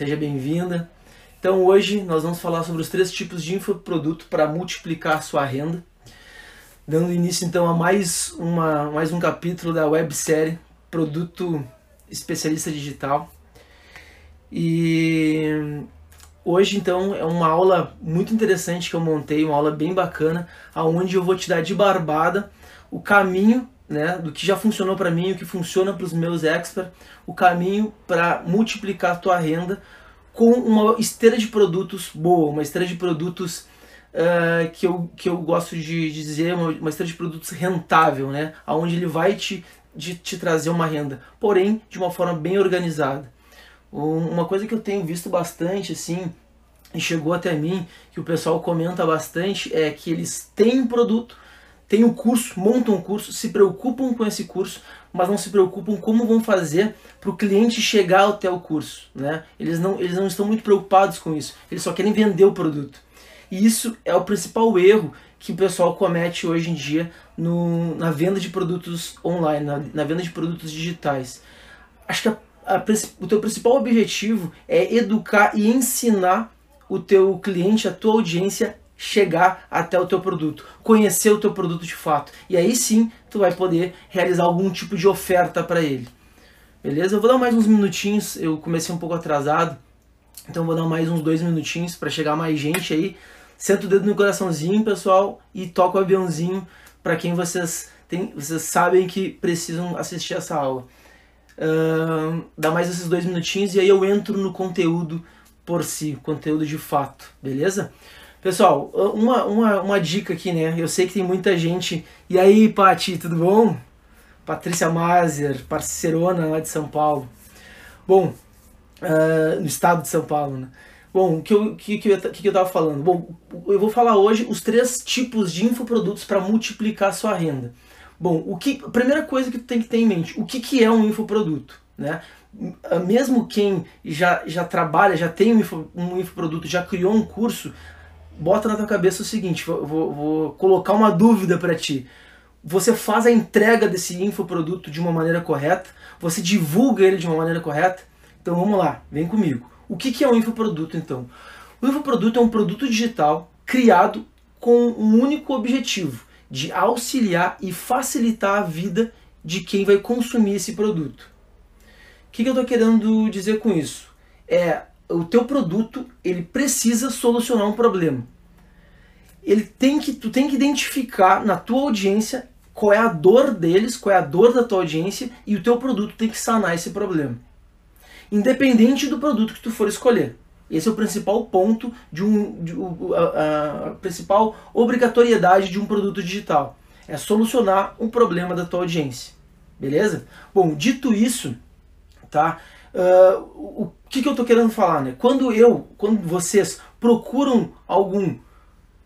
seja bem-vinda. Então hoje nós vamos falar sobre os três tipos de infoproduto para multiplicar sua renda. Dando início então a mais, uma, mais um capítulo da websérie Produto Especialista Digital. E hoje então é uma aula muito interessante que eu montei, uma aula bem bacana, aonde eu vou te dar de barbada o caminho né, do que já funcionou para mim, o que funciona para os meus experts, o caminho para multiplicar a tua renda com uma esteira de produtos boa, uma esteira de produtos uh, que, eu, que eu gosto de, dizer, uma, uma esteira de produtos rentável, né, onde ele vai te, de, te trazer uma renda, porém de uma forma bem organizada. Uma coisa que eu tenho visto bastante, assim, e chegou até mim, que o pessoal comenta bastante, é que eles têm produto, têm um curso, montam um curso, se preocupam com esse curso, mas não se preocupam como vão fazer para o cliente chegar até o curso. Né? Eles, não, eles não estão muito preocupados com isso, eles só querem vender o produto. E isso é o principal erro que o pessoal comete hoje em dia no, na venda de produtos online, na, na venda de produtos digitais. Acho que a, a, o teu principal objetivo é educar e ensinar o teu cliente, a tua audiência chegar até o teu produto, conhecer o teu produto de fato. E aí sim, tu vai poder realizar algum tipo de oferta para ele. Beleza? Eu vou dar mais uns minutinhos, eu comecei um pouco atrasado, então vou dar mais uns dois minutinhos para chegar mais gente aí. Senta o dedo no coraçãozinho, pessoal, e toca o aviãozinho para quem vocês, tem, vocês sabem que precisam assistir essa aula. Uh, dá mais esses dois minutinhos e aí eu entro no conteúdo por si, conteúdo de fato, beleza? Pessoal, uma, uma, uma dica aqui, né? Eu sei que tem muita gente. E aí, Pati, tudo bom? Patrícia Mazer, parceirona lá de São Paulo. Bom, uh, no estado de São Paulo, né? Bom, o que eu, que, que, eu, que eu tava falando? Bom, eu vou falar hoje os três tipos de infoprodutos para multiplicar sua renda. Bom, o que, a primeira coisa que tu tem que ter em mente, o que, que é um infoproduto? Né? Mesmo quem já, já trabalha, já tem um, info, um infoproduto, já criou um curso, bota na tua cabeça o seguinte, vou, vou, colocar uma dúvida para ti. Você faz a entrega desse infoproduto de uma maneira correta? Você divulga ele de uma maneira correta? Então vamos lá, vem comigo. O que, que é um infoproduto então? O infoproduto é um produto digital criado com um único objetivo, de auxiliar e facilitar a vida de quem vai consumir esse produto. O que, que eu estou querendo dizer com isso? É o teu produto ele precisa solucionar um problema. Ele tem que tu tem que identificar na tua audiência qual é a dor deles, qual é a dor da tua audiência e o teu produto tem que sanar esse problema. Independente do produto que tu for escolher. Esse é o principal ponto de um de, a, a principal obrigatoriedade de um produto digital. É solucionar um problema da tua audiência. Beleza? Bom, dito isso, tá? Uh, o que, que eu estou querendo falar? Né? Quando eu, quando vocês procuram algum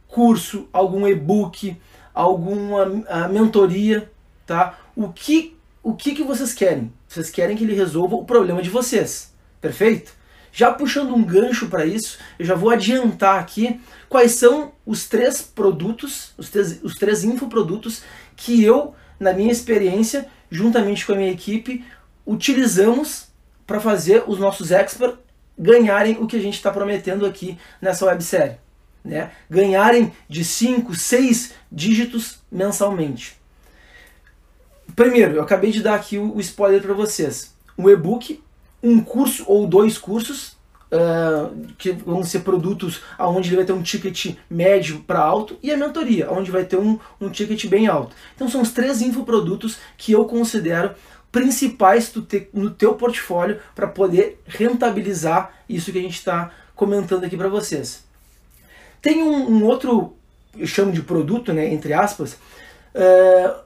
curso, algum e-book, alguma uh, mentoria, tá? O que, o que, que vocês querem? Vocês querem que ele resolva o problema de vocês, perfeito? Já puxando um gancho para isso, eu já vou adiantar aqui quais são os três produtos, os três, os três infoprodutos que eu, na minha experiência, juntamente com a minha equipe, utilizamos para fazer os nossos experts ganharem o que a gente está prometendo aqui nessa websérie. Né? Ganharem de 5, 6 dígitos mensalmente. Primeiro, eu acabei de dar aqui o, spoiler para vocês. Um e-book, um curso ou dois cursos, uh, que vão ser produtos onde ele vai ter um ticket médio para alto, e a mentoria, onde vai ter um, um ticket bem alto. Então são os três infoprodutos que eu considero principais no teu portfólio para poder rentabilizar isso que a gente está comentando aqui para vocês. Tem um, um, outro, eu chamo de produto, né, entre aspas, uh,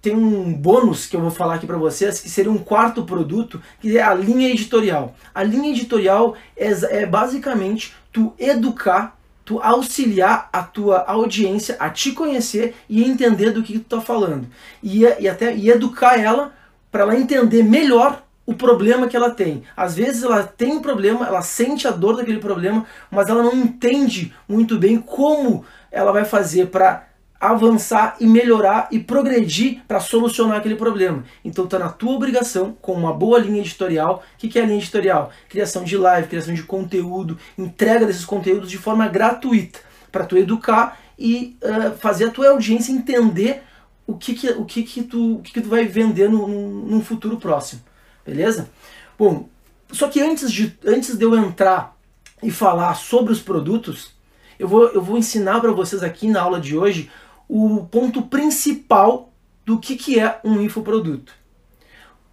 tem um bônus que eu vou falar aqui para vocês, que seria um quarto produto, que é a linha editorial. A linha editorial é, é basicamente tu educar, tu auxiliar a tua audiência a te conhecer e entender do que tu está falando. E, e até e educar ela para ela entender melhor o problema que ela tem. Às vezes ela tem um problema, ela sente a dor daquele problema, mas ela não entende muito bem como ela vai fazer para avançar e melhorar e progredir para solucionar aquele problema. Então está na tua obrigação, com uma boa linha editorial. O que, que é a linha editorial? Criação de live, criação de conteúdo, entrega desses conteúdos de forma gratuita para tu educar e uh, fazer a tua audiência entender o que, que, o que, que, tu, o que, que tu vai vender no, num futuro próximo. Beleza? Bom, só que antes de, antes de eu entrar e falar sobre os produtos, eu vou, eu vou ensinar para vocês aqui na aula de hoje o ponto principal do que, que é um infoproduto.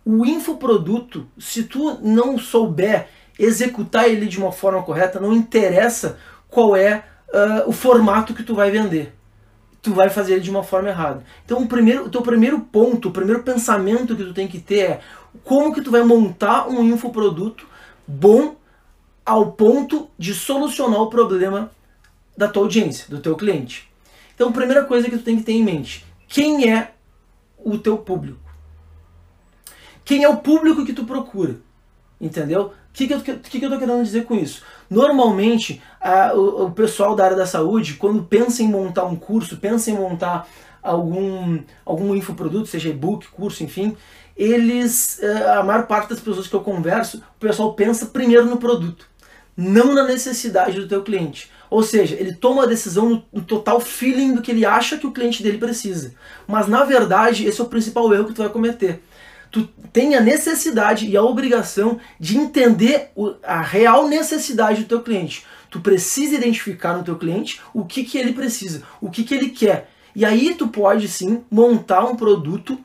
O infoproduto, se tu não souber executar ele de uma forma correta, não interessa qual é uh, o formato que tu vai vender. Tu vai fazer de uma forma errada. Então o, primeiro, o teu primeiro ponto, o primeiro pensamento que tu tem que ter é como que tu vai montar um infoproduto bom ao ponto de solucionar o problema da tua audiência, do teu cliente. Então, a primeira coisa que tu tem que ter em mente, quem é o teu público? Quem é o público que tu procura? Entendeu? O que, que, eu, que, que eu tô querendo dizer com isso? Normalmente, a, o, o, pessoal da área da saúde, quando pensa em montar um curso, pensa em montar algum, algum infoproduto, seja e-book, curso, enfim, eles, eh, a maior parte das pessoas que eu converso, o pessoal pensa primeiro no produto, não na necessidade do teu cliente. Ou seja, ele toma a decisão no, total feeling do que ele acha que o cliente dele precisa. Mas na verdade, esse é o principal erro que tu vai cometer. Tu tem a necessidade e a obrigação de entender a real necessidade do teu cliente. Tu precisa identificar no teu cliente o que, que ele precisa, o que, que ele quer. E aí tu pode sim montar um produto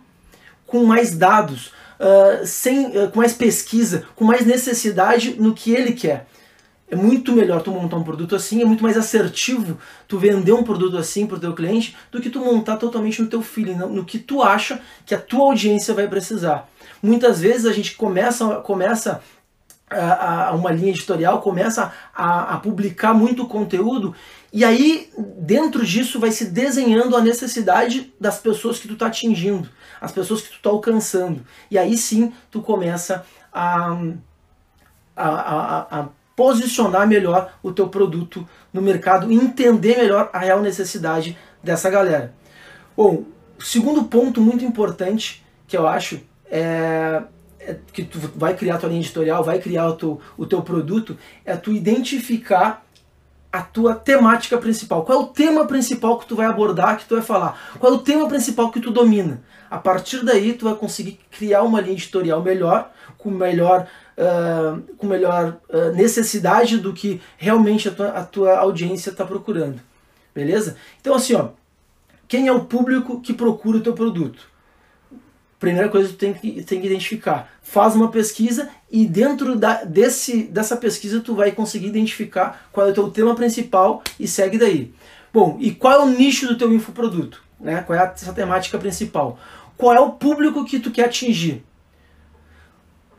com mais dados, uh, sem, uh, com mais pesquisa, com mais necessidade no que ele quer. É muito melhor tu montar um produto assim, é muito mais assertivo tu vender um produto assim para o teu cliente do que tu montar totalmente no teu feeling, no que tu acha que a tua audiência vai precisar. Muitas vezes a gente começa, começa a, a uma linha editorial, começa a, a publicar muito conteúdo e aí dentro disso vai se desenhando a necessidade das pessoas que tu está atingindo, as pessoas que tu está alcançando. E aí sim tu começa a, a, a, a posicionar melhor o teu produto no mercado e entender melhor a real necessidade dessa galera. Bom, segundo ponto muito importante que eu acho é, é que tu vai criar a tua linha editorial, vai criar o teu, o teu produto, é tu identificar a tua temática principal. Qual é o tema principal que tu vai abordar, que tu vai falar? Qual é o tema principal que tu domina? A partir daí tu vai conseguir criar uma linha editorial melhor, com melhor uh, com melhor uh, necessidade do que realmente a tua, a tua audiência está procurando. Beleza? Então, assim, ó, quem é o público que procura o teu produto? Primeira coisa que tu tem que, tem que identificar. Faz uma pesquisa e dentro da, desse, dessa pesquisa tu vai conseguir identificar qual é o teu tema principal e segue daí. Bom, e qual é o nicho do teu infoproduto? Né? Qual é essa temática principal? Qual é o público que tu quer atingir?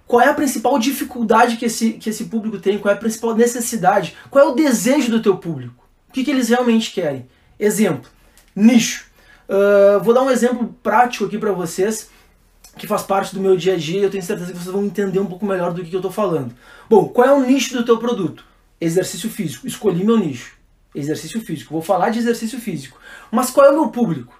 Qual é a principal dificuldade que esse, que esse público tem? Qual é a principal necessidade? Qual é o desejo do teu público? O que, que eles realmente querem? Exemplo, nicho. Uh, vou dar um exemplo prático aqui para vocês, que faz parte do meu dia a dia. Eu tenho certeza que vocês vão entender um pouco melhor do que, eu estou falando. Bom, qual é o nicho do teu produto? Exercício físico. Escolhi meu nicho. Exercício físico. Vou falar de exercício físico. Mas qual é o meu público?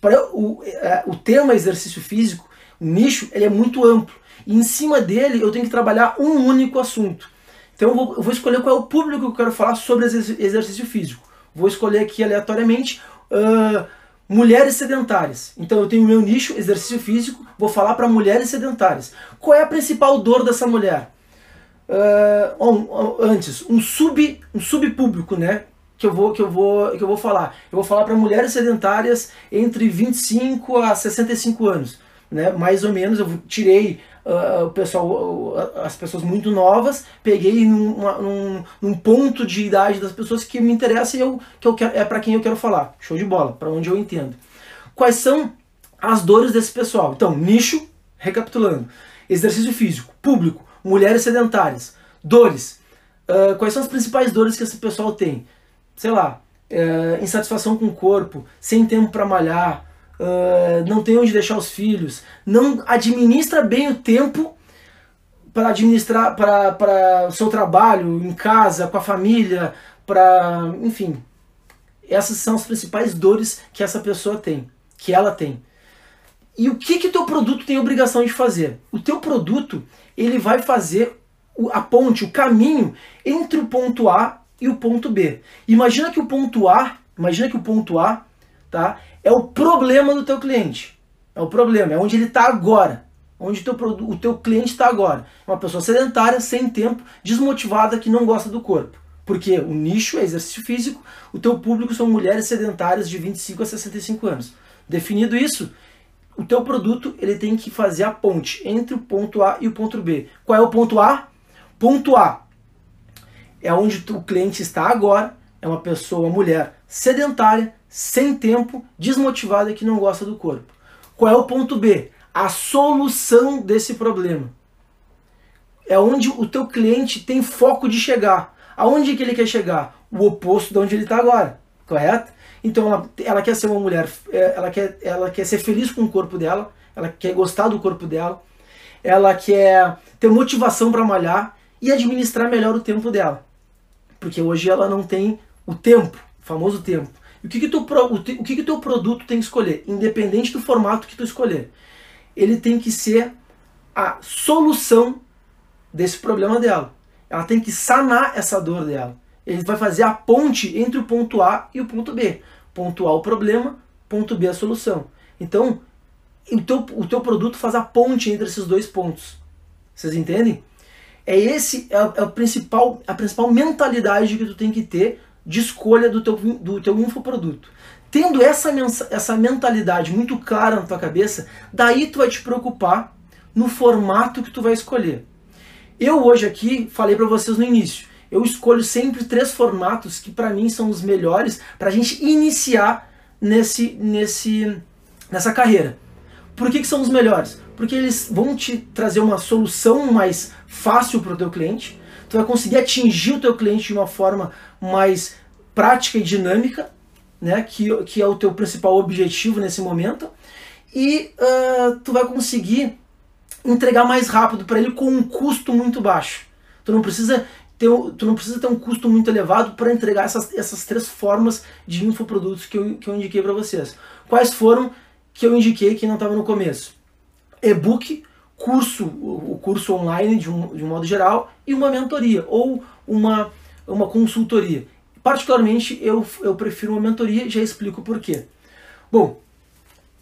Para o, é, o tema exercício físico, o nicho, ele é muito amplo. E em cima dele eu tenho que trabalhar um único assunto. Então eu vou, eu vou escolher qual é o público que eu quero falar sobre exercício físico. Vou escolher aqui aleatoriamente uh, mulheres sedentárias. Então eu tenho meu nicho, exercício físico, vou falar para mulheres sedentárias. Qual é a principal dor dessa mulher? Uh, antes, um sub um subpúblico, né? Que eu vou que eu vou que eu vou falar. Eu vou falar para mulheres sedentárias entre 25 a 65 anos, né? Mais ou menos eu tirei uh, o pessoal, uh, as pessoas muito novas, peguei num, num, num, ponto de idade das pessoas que me interessa e eu, que eu quero, é para quem eu quero falar. Show de bola, para onde eu entendo. Quais são as dores desse pessoal? Então, nicho, recapitulando: exercício físico, público, mulheres sedentárias, dores. Uh, quais são as principais dores que esse pessoal tem? Sei lá, uh, insatisfação com o corpo, sem tempo para malhar, uh, não tem onde deixar os filhos, não administra bem o tempo para administrar para o seu trabalho, em casa, com a família, para. enfim. Essas são as principais dores que essa pessoa tem, que ela tem. E o que que teu produto tem obrigação de fazer? O teu produto, ele vai fazer a ponte, o caminho entre o ponto A e o ponto B. Imagina que o ponto A, imagina que o ponto A, tá, é o problema do teu cliente. É o problema, é onde ele está agora. Onde o teu, o teu cliente está agora. Uma pessoa sedentária, sem tempo, desmotivada, que não gosta do corpo. Porque o nicho é exercício físico, o teu público são mulheres sedentárias de 25 a 65 anos. Definido isso, o teu produto ele tem que fazer a ponte entre o ponto A e o ponto B. Qual é o ponto A? Ponto A é onde o cliente está agora, é uma pessoa, uma mulher sedentária, sem tempo, desmotivada e que não gosta do corpo. Qual é o ponto B? A solução desse problema. É onde o teu cliente tem foco de chegar. Aonde que ele quer chegar? O oposto de onde ele está agora, correto? Então ela, ela quer ser uma mulher, é, ela quer, ela quer ser feliz com o corpo dela, ela quer gostar do corpo dela, ela quer ter motivação para malhar e administrar melhor o tempo dela. Porque hoje ela não tem o tempo, o famoso tempo. O que, que, o que, que teu produto tem que escolher? Independente do formato que tu escolher. Ele tem que ser a solução desse problema dela. Ela tem que sanar essa dor dela. Ele vai fazer a ponte entre o ponto A e o ponto B. Ponto A o problema, ponto B a solução. Então, o teu, o teu produto faz a ponte entre esses dois pontos. Vocês entendem? É esse é, a, é principal a principal mentalidade que tu tem que ter de escolha do teu, do teu infoproduto. Tendo essa, essa mentalidade muito clara na tua cabeça, daí tu vai te preocupar no formato que tu vai escolher. Eu hoje aqui falei para vocês no início, eu escolho sempre três formatos que para mim são os melhores para a gente iniciar nesse, nesse, nessa carreira. Por que, que são os melhores? Porque eles vão te trazer uma solução mais fácil para o teu cliente, tu vai conseguir atingir o teu cliente de uma forma mais prática e dinâmica, né, que, que é o teu principal objetivo nesse momento, e uh, tu vai conseguir entregar mais rápido para ele com um custo muito baixo. Tu não precisa ter, tu não precisa ter um custo muito elevado para entregar essas, essas três formas de infoprodutos que eu, que eu indiquei para vocês. Quais foram que eu indiquei que não estava no começo? E-book, curso, o curso online de um, de um modo geral, e uma mentoria ou uma, uma consultoria. Particularmente, eu, eu prefiro uma mentoria já explico por quê. Bom,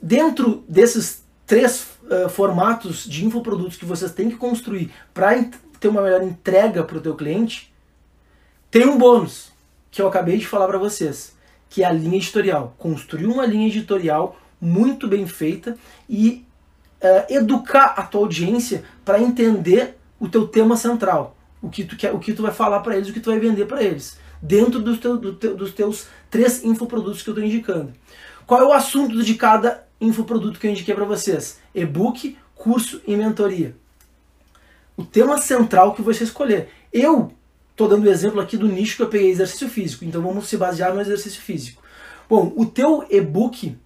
dentro desses três uh, formatos de infoprodutos que vocês têm que construir para ter uma melhor entrega para o teu cliente, tem um bônus que eu acabei de falar para vocês, que é a linha editorial. Construir uma linha editorial muito bem feita e uh, educar a tua audiência para entender o teu tema central, o que tu quer, o que tu vai falar para eles, o que tu vai vender para eles, dentro do teu, do teu, dos teus três infoprodutos que eu estou indicando. Qual é o assunto de cada infoproduto que eu indiquei para vocês? E-book, curso e mentoria o tema central que você escolher. Eu estou dando o exemplo aqui do nicho que eu peguei exercício físico, então vamos se basear no exercício físico. Bom, o teu e-book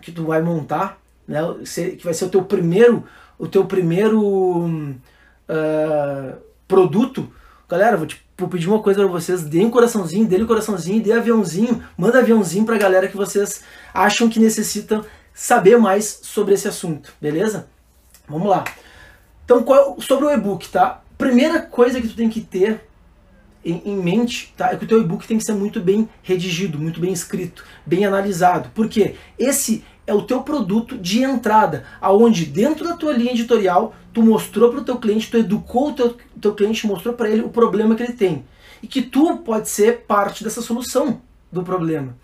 que tu vai montar, né, que vai ser o teu primeiro, o teu primeiro uh, produto, galera, vou, te, vou pedir uma coisa para vocês, dê um coraçãozinho, dê um coraçãozinho, dê aviãozinho, manda aviãozinho para a galera que vocês acham que necessitam saber mais sobre esse assunto, beleza? Vamos lá. Então, qual, sobre o e-book, tá? Primeira coisa que tu tem que ter em, em, mente, tá? É que o teu e-book tem que ser muito bem redigido, muito bem escrito, bem analisado. Porque esse é o teu produto de entrada, aonde dentro da tua linha editorial tu mostrou para o teu cliente, tu educou o teu, teu cliente, mostrou para ele o problema que ele tem. E que tu pode ser parte dessa solução do problema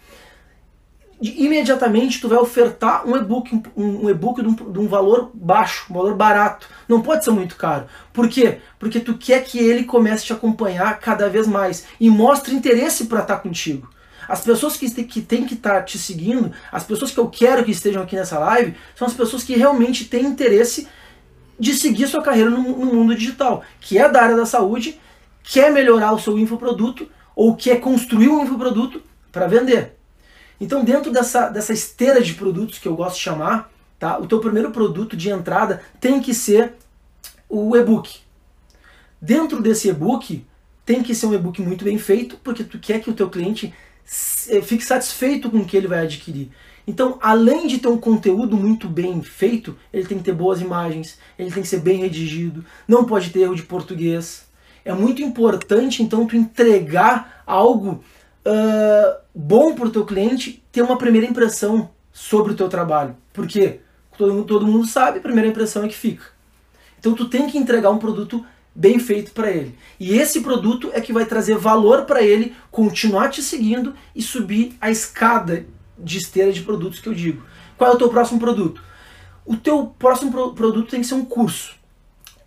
imediatamente tu vai ofertar um e-book, um, um e-book de, um, de um, valor baixo, um valor barato. Não pode ser muito caro. Por quê? Porque tu quer que ele comece a te acompanhar cada vez mais e mostre interesse para estar contigo. As pessoas que, que têm que estar tá te seguindo, as pessoas que eu quero que estejam aqui nessa live, são as pessoas que realmente têm interesse de seguir sua carreira no, no mundo digital, que é da área da saúde, quer melhorar o seu infoproduto ou quer construir um infoproduto para vender. Então, dentro dessa, dessa esteira de produtos que eu gosto de chamar, tá, o teu primeiro produto de entrada tem que ser o e-book. Dentro desse e-book, tem que ser um e-book muito bem feito, porque tu quer que o teu cliente fique satisfeito com o que ele vai adquirir. Então, além de ter um conteúdo muito bem feito, ele tem que ter boas imagens, ele tem que ser bem redigido, não pode ter erro de português. É muito importante, então, tu entregar algo uh, bom para o teu cliente, ter uma primeira impressão sobre o teu trabalho. Por quê? Todo, todo mundo sabe, a primeira impressão é que fica. Então, tu tem que entregar um produto bem feito para ele. E esse produto é que vai trazer valor para ele continuar te seguindo e subir a escada de esteira de produtos que eu digo. Qual é o teu próximo produto? O teu próximo pro produto tem que ser um curso.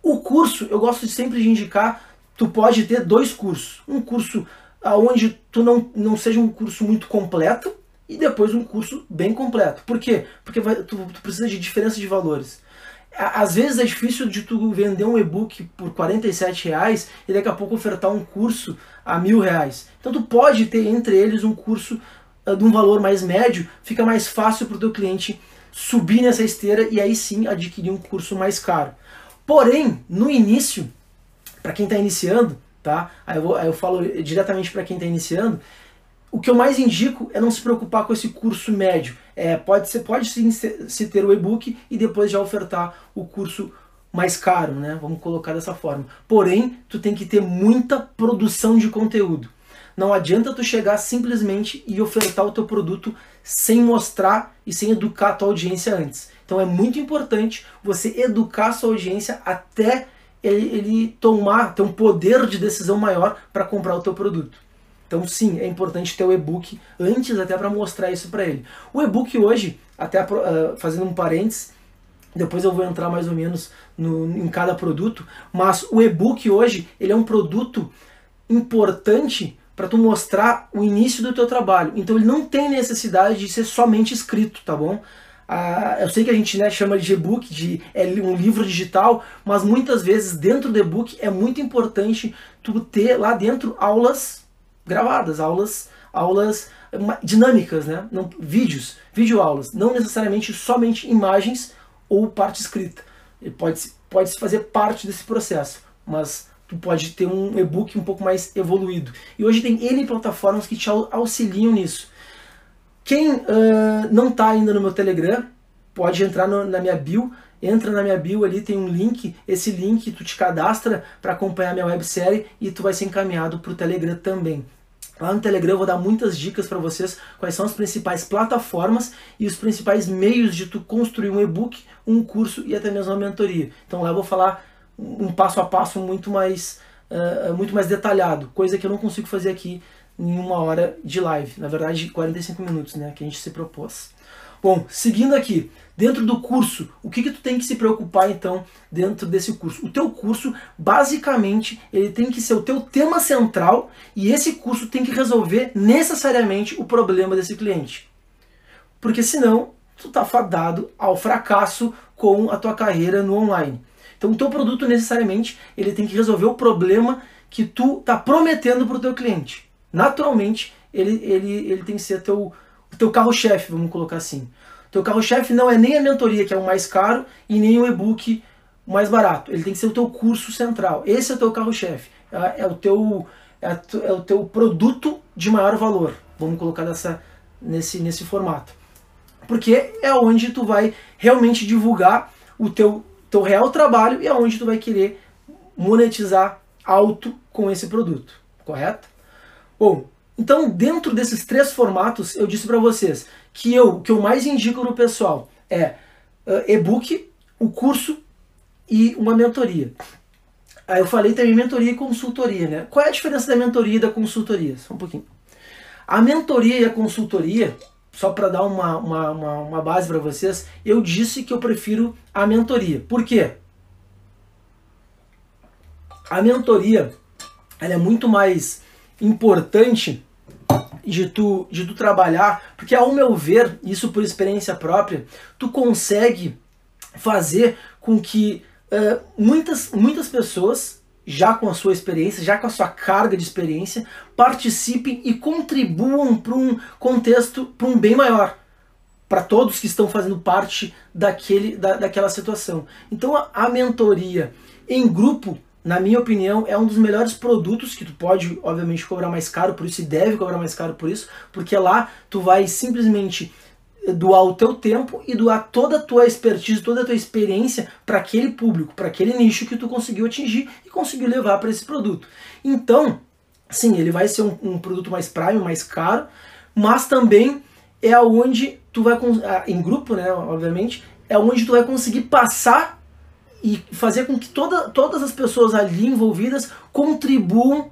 O curso, eu gosto sempre de indicar, tu pode ter dois cursos. Um curso onde tu não, não seja um curso muito completo e depois um curso bem completo. Por quê? Porque vai, tu, tu precisa de diferença de valores às vezes é difícil de tu vender um e-book por 47 reais e daqui a pouco ofertar um curso a mil reais. Então tu pode ter entre eles um curso uh, de um valor mais médio, fica mais fácil para o teu cliente subir nessa esteira e aí sim adquirir um curso mais caro. Porém, no início, para quem está iniciando, tá? Aí eu, vou, aí eu falo diretamente para quem está iniciando, o que eu mais indico é não se preocupar com esse curso médio. É, pode ser, pode sim se ter o e-book e depois já ofertar o curso mais caro, né? Vamos colocar dessa forma. Porém, tu tem que ter muita produção de conteúdo. Não adianta tu chegar simplesmente e ofertar o teu produto sem mostrar e sem educar a tua audiência antes. Então é muito importante você educar a sua audiência até ele, ele tomar, ter um poder de decisão maior para comprar o teu produto. Então, sim, é importante ter o e-book antes até para mostrar isso para ele. O e-book hoje, até uh, fazendo um parênteses, depois eu vou entrar mais ou menos no, em cada produto, mas o e-book hoje ele é um produto importante para tu mostrar o início do teu trabalho. Então ele não tem necessidade de ser somente escrito, tá bom? Ah, eu sei que a gente né, chama de e-book, de é um livro digital, mas muitas vezes dentro do e-book é muito importante tu ter lá dentro aulas gravadas, aulas, aulas dinâmicas, né? Não, vídeos, videoaulas, não necessariamente somente imagens ou parte escrita. Ele pode, pode fazer parte desse processo, mas tu pode ter um e-book um pouco mais evoluído. E hoje tem N plataformas que te auxiliam nisso. Quem uh, não está ainda no meu Telegram, pode entrar no, na minha bio, entra na minha bio ali, tem um link, esse link tu te cadastra para acompanhar minha websérie e tu vai ser encaminhado para o Telegram também. Lá no Telegram eu vou dar muitas dicas para vocês quais são as principais plataformas e os principais meios de tu construir um e-book, um curso e até mesmo uma mentoria. Então lá eu vou falar um passo a passo muito mais, uh, muito mais detalhado, coisa que eu não consigo fazer aqui em uma hora de live, na verdade 45 minutos, né, que a gente se propôs. Bom, seguindo aqui, dentro do curso, o que, que tu tem que se preocupar então dentro desse curso? O teu curso, basicamente, ele tem que ser o teu tema central e esse curso tem que resolver necessariamente o problema desse cliente. Porque senão, tu tá fadado ao fracasso com a tua carreira no online. Então, o teu produto necessariamente, ele tem que resolver o problema que tu tá prometendo para o teu cliente. Naturalmente, ele, ele, ele tem que ser teu teu carro-chefe, vamos colocar assim. Teu carro-chefe não é nem a mentoria, que é o mais caro, e nem o e-book mais barato. Ele tem que ser o teu curso central. Esse é o teu carro-chefe. É, é, o teu, é, é, o teu produto de maior valor. Vamos colocar dessa, nesse, nesse formato. Porque é onde tu vai realmente divulgar o teu, teu real trabalho e é onde tu vai querer monetizar alto com esse produto. Correto? Bom, então, dentro desses três formatos, eu disse para vocês que eu, que eu mais indico no pessoal é uh, e-book, o curso e uma mentoria. Aí eu falei também mentoria e consultoria, né? Qual é a diferença da mentoria e da consultoria? Só um pouquinho. A mentoria e a consultoria, só para dar uma, uma, uma, uma base para vocês, eu disse que eu prefiro a mentoria. Por quê? A mentoria ela é muito mais importante de tu, de tu trabalhar, porque ao meu ver, isso por experiência própria, tu consegue fazer com que uh, muitas, muitas pessoas, já com a sua experiência, já com a sua carga de experiência, participem e contribuam para um contexto, para um bem maior, para todos que estão fazendo parte daquele, da, daquela situação. Então a, a mentoria em grupo na minha opinião, é um dos melhores produtos que tu pode, obviamente, cobrar mais caro por isso e deve cobrar mais caro por isso, porque lá tu vai simplesmente doar o teu tempo e doar toda a tua expertise, toda a tua experiência para aquele público, para aquele nicho que tu conseguiu atingir e conseguiu levar para esse produto. Então, sim, ele vai ser um, um, produto mais premium, mais caro, mas também é onde tu vai ah, em grupo, né, obviamente, é onde tu vai conseguir passar e fazer com que toda, todas as pessoas ali envolvidas contribuam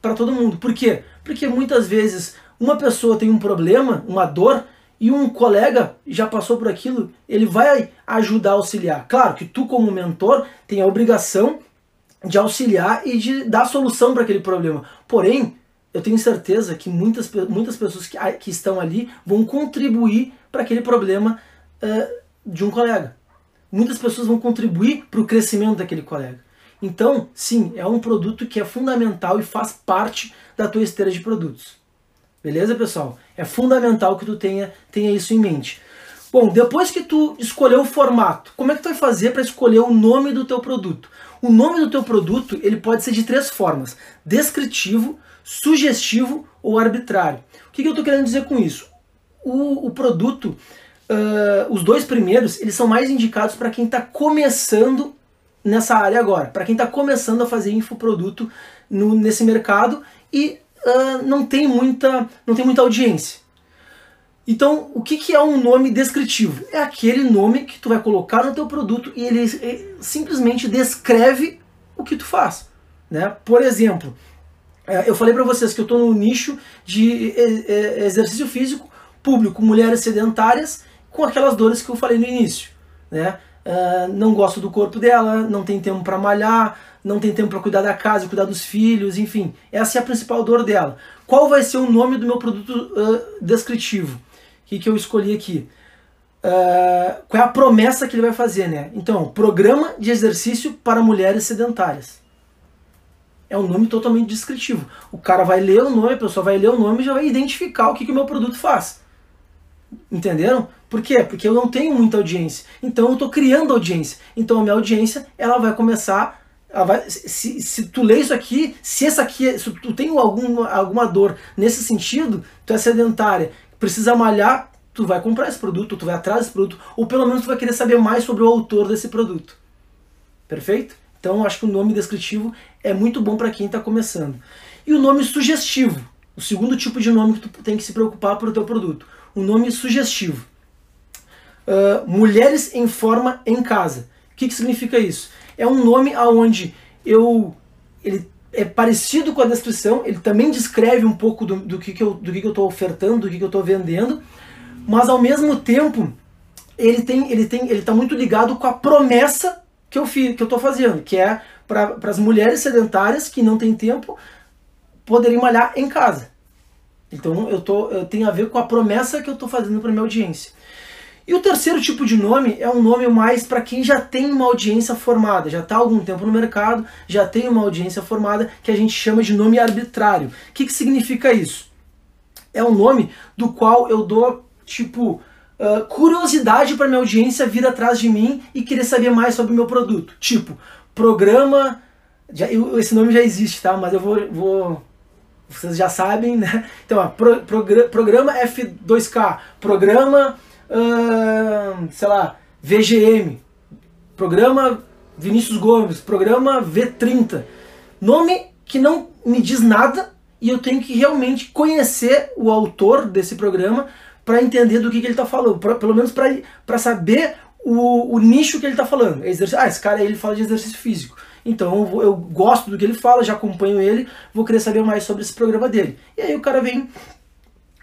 para todo mundo. Por quê? Porque muitas vezes uma pessoa tem um problema, uma dor, e um colega já passou por aquilo, ele vai ajudar a auxiliar. Claro que tu, como mentor, tem a obrigação de auxiliar e de dar solução para aquele problema. Porém, eu tenho certeza que muitas, muitas pessoas que, que estão ali vão contribuir para aquele problema uh, de um colega. Muitas pessoas vão contribuir para o crescimento daquele colega. Então, sim, é um produto que é fundamental e faz parte da tua esteira de produtos. Beleza, pessoal? É fundamental que tu tenha, tenha isso em mente. Bom, depois que tu escolheu o formato, como é que tu vai fazer para escolher o nome do teu produto? O nome do teu produto ele pode ser de três formas: descritivo, sugestivo ou arbitrário. O que, que eu estou querendo dizer com isso? O, o produto, uh, os dois primeiros, eles são mais indicados para quem está começando nessa área agora, para quem está começando a fazer infoproduto no, nesse mercado e uh, não, tem muita, não tem muita audiência. Então, o que, que é um nome descritivo? É aquele nome que tu vai colocar no teu produto e ele, ele simplesmente descreve o que tu faz. Né? Por exemplo, é, eu falei para vocês que eu estou no nicho de exercício físico público, mulheres sedentárias com aquelas dores que eu falei no início. Né? Uh, não gosto do corpo dela, não tem tempo para malhar, não tem tempo para cuidar da casa, cuidar dos filhos, enfim. Essa é a principal dor dela. Qual vai ser o nome do meu produto uh, descritivo? O que, que eu escolhi aqui? Uh, qual é a promessa que ele vai fazer, né? Então, programa de exercício para mulheres sedentárias. É um nome totalmente descritivo. O cara vai ler o nome, a pessoa vai ler o nome e já vai identificar o que, que o meu produto faz. Entenderam? Por quê? Porque eu não tenho muita audiência. Então eu estou criando audiência. Então a minha audiência ela vai começar Vai, se, se tu lê isso aqui, se essa aqui, se tu tem algum, alguma dor nesse sentido, tu é sedentária, precisa malhar, tu vai comprar esse produto, tu vai atrás desse produto, ou pelo menos tu vai querer saber mais sobre o autor desse produto. Perfeito? Então acho que o nome descritivo é muito bom para quem está começando. E o nome sugestivo, o segundo tipo de nome que tu tem que se preocupar para o teu produto. O nome sugestivo. Uh, mulheres em forma em casa. O que, que significa isso? é um nome aonde eu ele é parecido com a descrição, ele também descreve um pouco do, do que, que eu do que, que eu estou ofertando, do que, que eu estou vendendo, mas ao mesmo tempo ele tem ele tem ele está muito ligado com a promessa que eu fiz, que eu estou fazendo, que é para as mulheres sedentárias que não têm tempo poderem malhar em casa. Então eu tô eu tenho a ver com a promessa que eu estou fazendo para minha audiência. E o terceiro tipo de nome é um nome mais para quem já tem uma audiência formada, já está algum tempo no mercado, já tem uma audiência formada, que a gente chama de nome arbitrário. O que, que significa isso? É um nome do qual eu dou, tipo, uh, curiosidade para minha audiência vir atrás de mim e querer saber mais sobre o meu produto. Tipo, programa. Já, eu, esse nome já existe, tá? Mas eu vou, vou vocês já sabem, né? Então, ó, pro, programa F2K, programa sei lá, VGM, programa Vinícius Gomes, programa V30. Nome que não me diz nada e eu tenho que realmente conhecer o autor desse programa para entender do que, que ele está falando, pra, pelo menos para saber o, o, nicho que ele está falando. Exercício, ah, esse cara ele fala de exercício físico. Então eu, eu, gosto do que ele fala, já acompanho ele, vou querer saber mais sobre esse programa dele. E aí o cara vem,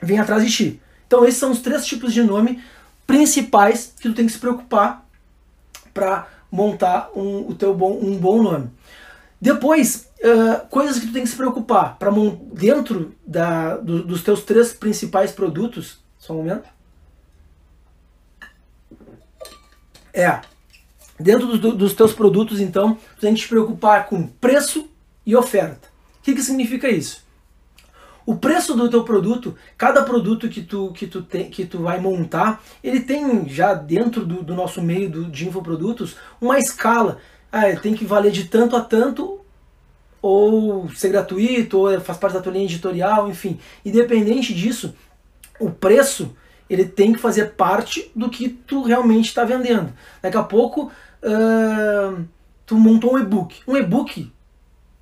vem atrás de ti. Então esses são os três tipos de nome principais que tu tem que se preocupar para montar um, o teu bom, um bom nome. Depois, uh, coisas que tu tem que se preocupar para dentro da, do, dos teus três principais produtos. Só um momento. É, dentro do, dos teus produtos, então, tu tem que te preocupar com preço e oferta. O que, que significa isso? O preço do teu produto, cada produto que tu, que tu, tem, que tu vai montar, ele tem já dentro do, do nosso meio do, de infoprodutos uma escala. Ah, tem que valer de tanto a tanto ou ser gratuito, ou faz parte da tua linha editorial, enfim. Independente disso, o preço ele tem que fazer parte do que tu realmente está vendendo. Daqui a pouco uh, tu montou um e-book. Um e-book,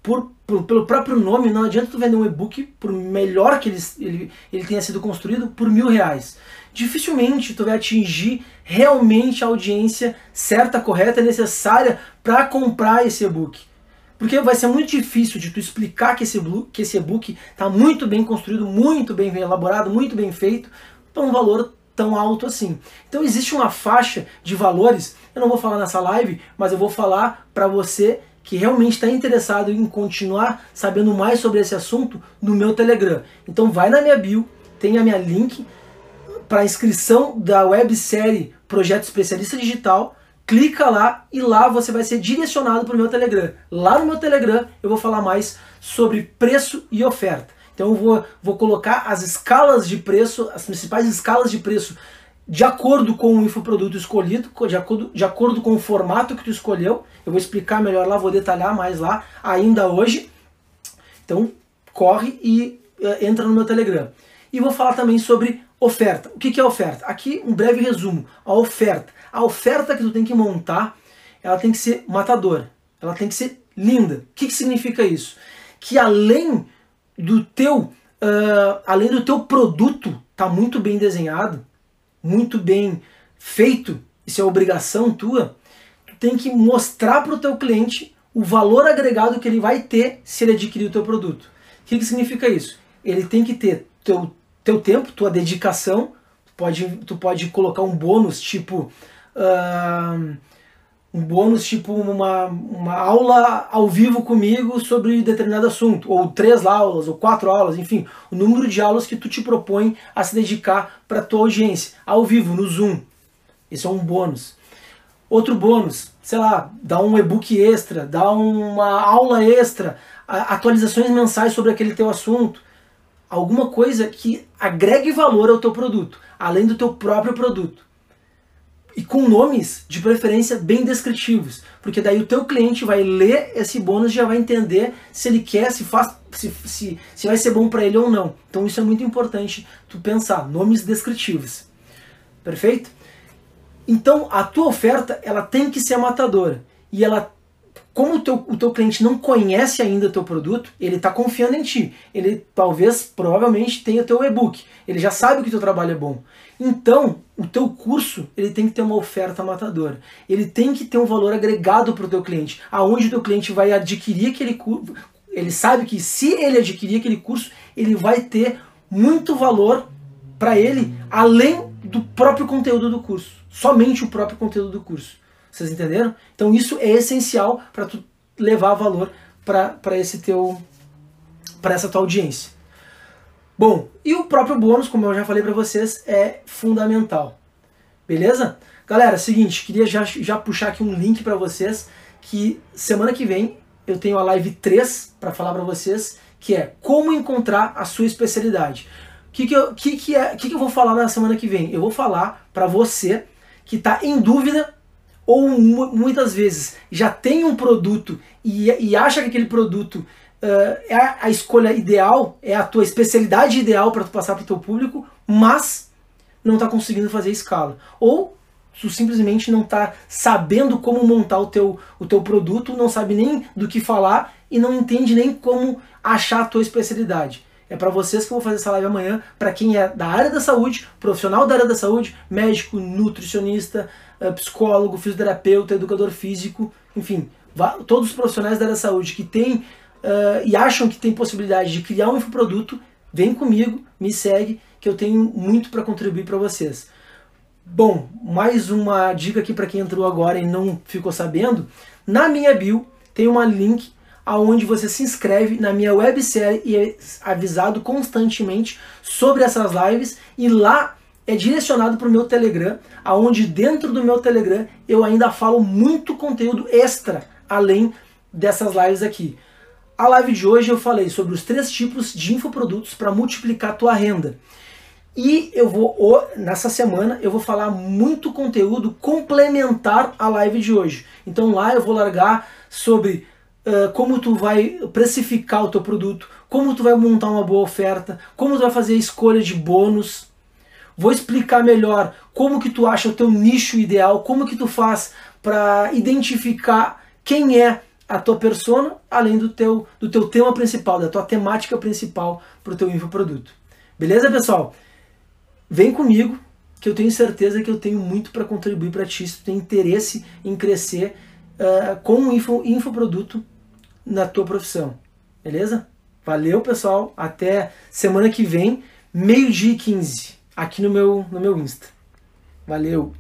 por, por, pelo próprio nome, não adianta tu vender um e-book, por melhor que ele, ele, ele tenha sido construído, por mil reais. Dificilmente tu vai atingir realmente a audiência certa, correta, necessária para comprar esse e-book. Porque vai ser muito difícil de tu explicar que esse, que esse e-book está muito bem construído, muito bem elaborado, muito bem feito, para um valor tão alto assim. Então existe uma faixa de valores, eu não vou falar nessa live, mas eu vou falar para você que realmente está interessado em continuar sabendo mais sobre esse assunto no meu Telegram. Então vai na minha bio, tem a minha link para inscrição da websérie Projeto Especialista Digital clica lá e lá você vai ser direcionado para o meu Telegram. Lá no meu Telegram eu vou falar mais sobre preço e oferta. Então eu vou, vou colocar as escalas de preço, as principais escalas de preço de acordo com o infoproduto escolhido, de acordo, de acordo com o formato que tu escolheu. Eu vou explicar melhor lá, vou detalhar mais lá ainda hoje. Então corre e uh, entra no meu Telegram. E vou falar também sobre oferta. O que, que é oferta? Aqui um breve resumo. A oferta a oferta que tu tem que montar, ela tem que ser matadora, ela tem que ser linda. O que, que significa isso? Que além do teu, uh, além do teu produto tá muito bem desenhado, muito bem feito, isso é obrigação tua, tu tem que mostrar para o teu cliente o valor agregado que ele vai ter se ele adquirir o teu produto. O que, que significa isso? Ele tem que ter teu, teu tempo, tua dedicação, pode, tu pode colocar um bônus tipo uh, um bônus, tipo uma, uma aula ao vivo comigo sobre determinado assunto, ou três aulas, ou quatro aulas, enfim, o número de aulas que tu te propõe a se dedicar para tua audiência, ao vivo, no Zoom. Isso é um bônus. Outro bônus, sei lá, dá um e-book extra, dá uma aula extra, atualizações mensais sobre aquele teu assunto. Alguma coisa que agregue valor ao teu produto, além do teu próprio produto e com nomes de preferência bem descritivos, porque daí o teu cliente vai ler esse bônus e já vai entender se ele quer, se faz, se, se, se vai ser bom para ele ou não. Então isso é muito importante tu pensar, nomes descritivos. Perfeito? Então a tua oferta ela tem que ser matadora e ela como o teu, o teu cliente não conhece ainda o teu produto, ele está confiando em ti. Ele talvez, provavelmente, tenha o teu e-book. Ele já sabe que o teu trabalho é bom. Então, o teu curso ele tem que ter uma oferta matadora. Ele tem que ter um valor agregado para o teu cliente, aonde o teu cliente vai adquirir aquele curso. Ele sabe que se ele adquirir aquele curso, ele vai ter muito valor para ele, além do próprio conteúdo do curso. Somente o próprio conteúdo do curso. Vocês entenderam? Então isso é essencial para tu levar valor para esse teu para essa tua audiência. Bom, e o próprio bônus, como eu já falei para vocês, é fundamental. Beleza? Galera, seguinte, queria já, já puxar aqui um link para vocês que semana que vem eu tenho a live 3 para falar para vocês, que é como encontrar a sua especialidade. O que, que, eu, que, que, é, que, que eu vou falar na semana que vem? Eu vou falar para você que está em dúvida ou muitas vezes já tem um produto e, e acha que aquele produto uh, é a escolha ideal, é a tua especialidade ideal para tu passar para o teu público, mas não está conseguindo fazer escala. Ou tu simplesmente não está sabendo como montar o teu, o teu produto, não sabe nem do que falar e não entende nem como achar a tua especialidade. É para vocês que eu vou fazer essa live amanhã, para quem é da área da saúde, profissional da área da saúde, médico, nutricionista, psicólogo, fisioterapeuta, educador físico, enfim, todos os profissionais da área da saúde que têm uh, e acham que tem possibilidade de criar um infoproduto, vem comigo, me segue, que eu tenho muito para contribuir para vocês. Bom, mais uma dica aqui para quem entrou agora e não ficou sabendo. Na minha bio tem uma link aonde você se inscreve na minha websérie e é avisado constantemente sobre essas lives e lá é direcionado para o meu Telegram, aonde dentro do meu Telegram eu ainda falo muito conteúdo extra além dessas lives aqui. A live de hoje eu falei sobre os três tipos de infoprodutos para multiplicar a tua renda. E eu vou, nessa semana, eu vou falar muito conteúdo complementar à live de hoje. Então lá eu vou largar sobre uh, como tu vai precificar o teu produto, como tu vai montar uma boa oferta, como tu vai fazer a escolha de bônus. Vou explicar melhor como que tu acha o teu nicho ideal, como que tu faz para identificar quem é a tua persona, além do teu, do teu tema principal, da tua temática principal para o teu infoproduto. Beleza, pessoal? Vem comigo, que eu tenho certeza que eu tenho muito para contribuir para ti, se tu tem interesse em crescer uh, com um info, infoproduto na tua profissão. Beleza? Valeu, pessoal. Até semana que vem, meio-dia e 15, aqui no meu, no meu Insta. Valeu!